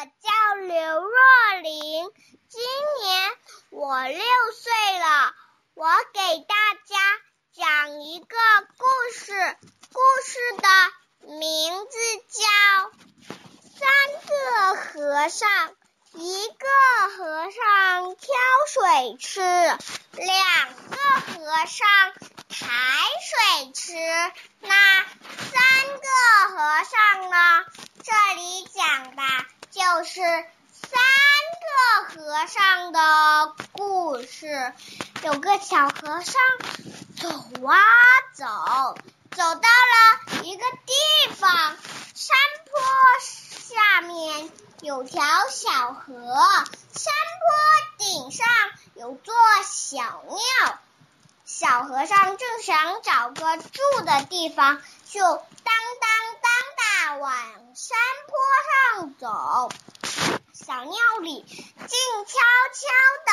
我叫刘若琳，今年我六岁了。我给大家讲一个故事，故事的名字叫《三个和尚》。一个和尚挑水吃，两个和尚抬水吃，那三个和尚呢？这里讲的就是三个和尚的故事。有个小和尚走啊走，走到了一个地方，山坡下面有条小河，山坡顶上有座小庙。小和尚正想找个住的地方，就往山坡上走。小庙里静悄悄的。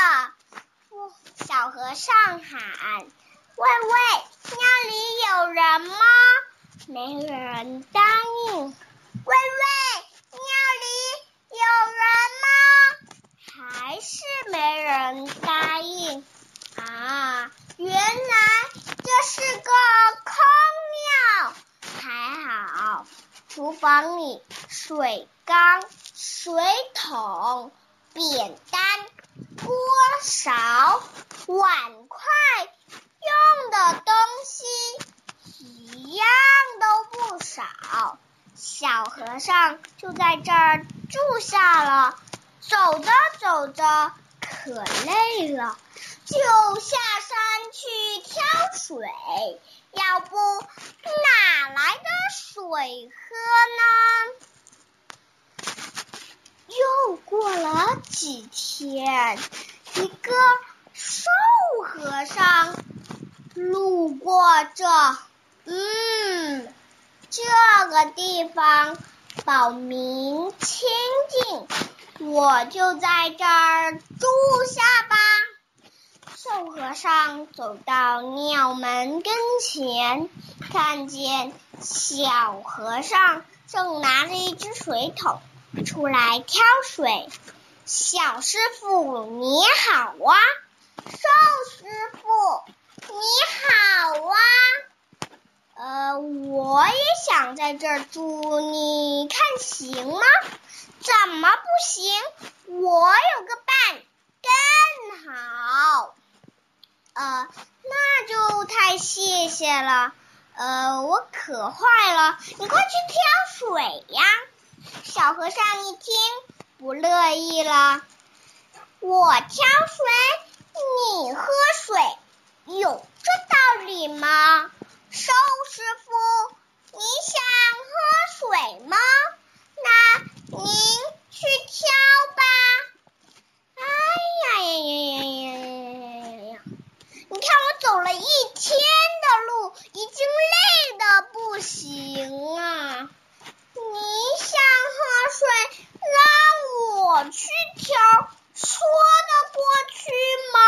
小和尚喊：“喂喂，庙里有人吗？”没人答应。“喂喂，庙里有人吗？”还是没人答应。啊，原来这是个空庙。还好，厨房里水缸、水桶、扁担。锅勺碗筷用的东西一样都不少，小和尚就在这儿住下了。走着走着可累了，就下山去挑水。要不哪来水喝呢？又过了几天，一个瘦和尚路过这，嗯，这个地方保明清净，我就在这儿住下吧。瘦和尚走到庙门跟前，看见小和尚正拿着一只水桶。出来挑水，小师傅你好啊，瘦师傅你好啊，呃，我也想在这儿住，你看行吗？怎么不行？我有个伴更好，呃，那就太谢谢了，呃，我渴坏了，你快去挑水呀。小和尚一听不乐意了，我挑水，你喝水，有这道理吗？瘦师傅，你想喝水吗？那您去挑吧。哎呀呀呀呀呀呀呀呀呀！你看我走了一天，已经累得不行啊。你想喝水，让我去挑，说得过去吗？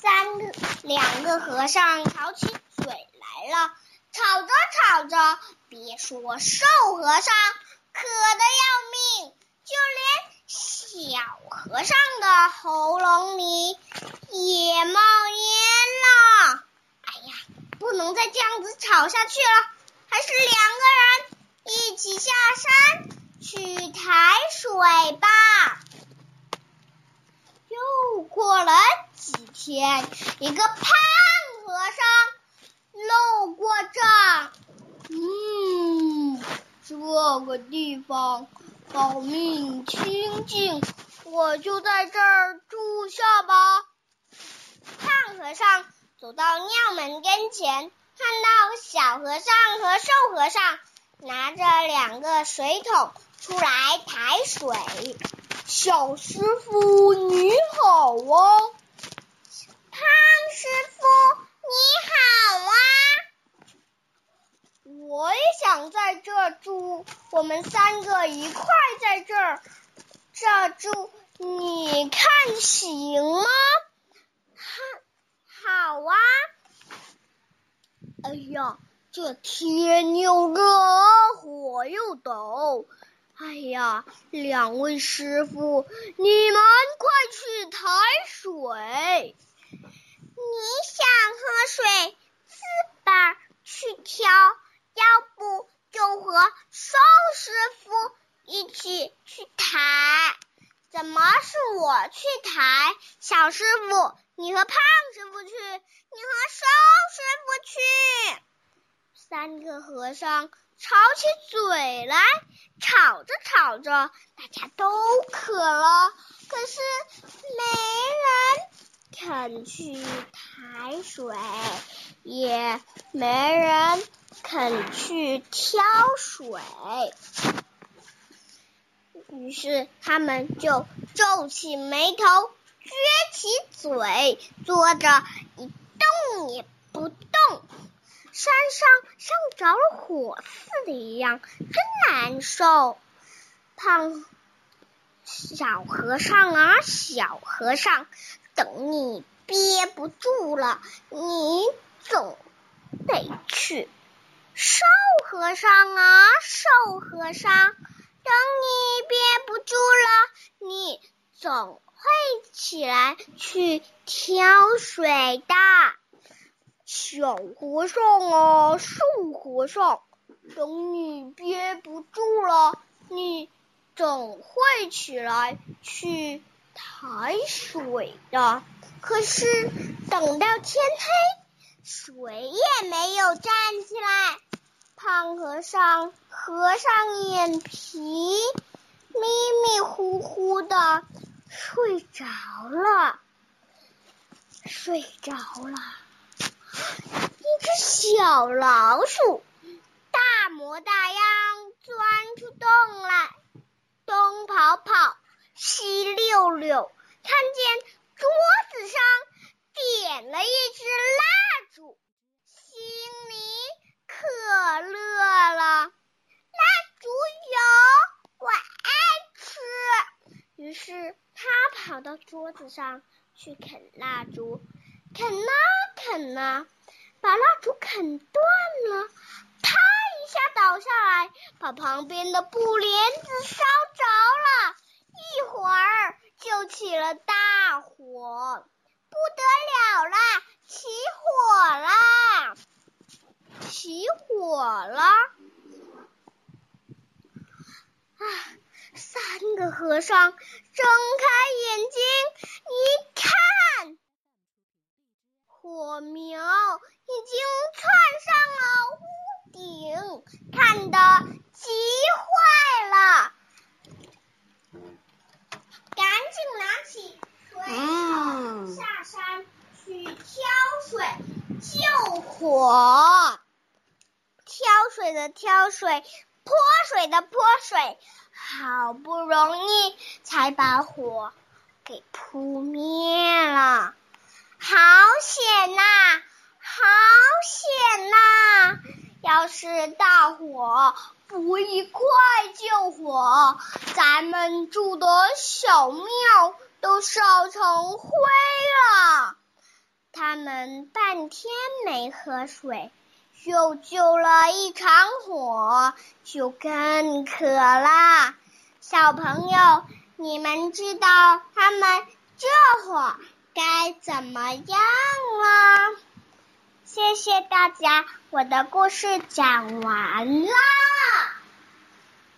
三个两个和尚吵起嘴来了，吵着吵着，别说瘦和尚渴得要命，就连小和尚的喉咙里也冒烟。不能再这样子吵下去了。还是两个人一起下山去抬水吧。又过了几天，一个胖和尚路过这，嗯，这个地方保命清净，我就在这儿住下吧。胖和尚走到庙门跟前。看到小和尚和瘦和尚拿着两个水桶出来抬水，小师傅你好啊，胖师傅你好啊，我也想在这住，我们三个一块在这儿这住，你看行吗？好啊。哎呀，这天又热，火又陡，哎呀，两位师傅，你们快去抬水。你想喝水，自个儿去挑，要不就和瘦师傅一起去抬。怎么是我去抬？小师傅，你和胖师傅去，你和瘦师傅去。三个和尚吵起嘴来，吵着吵着，大家都渴了，可是没人肯去抬水，也没人肯去挑水。于是他们就皱起眉头，撅起嘴，坐着一动也不动。山上像着了火似的一样，真难受。胖小和尚啊，小和尚，等你憋不住了，你总得去。瘦和尚啊，瘦和尚。等你憋不住了，你总会起来去挑水的。小和尚啊，瘦和尚，等你憋不住了，你总会起来去抬水的。可是等到天黑，水也没有站起来。胖和尚合上眼皮，迷迷糊糊的睡着了，睡着了。一只小老鼠大模大样钻出洞来，东跑跑，西溜溜，看见桌子上点了一支蜡，可乐了，蜡烛油，我爱吃。于是他跑到桌子上去啃蜡烛，啃啊啃啊，把蜡烛啃断了，啪一下倒下来，把旁边的布帘子烧着了。一会儿就起了大火，不得了了，起火了！起火了！啊，三个和尚睁开眼睛一看，火苗已经窜上了屋顶，看得急坏了，赶紧拿起水桶下山去挑水救火。挑水的挑水，泼水的泼水，好不容易才把火给扑灭了。好险呐！好险呐！要是大火不一块救火，咱们住的小庙都烧成灰了。他们半天没喝水。就救了一场火，就更渴了。小朋友，你们知道他们这会儿该怎么样吗？谢谢大家，我的故事讲完了。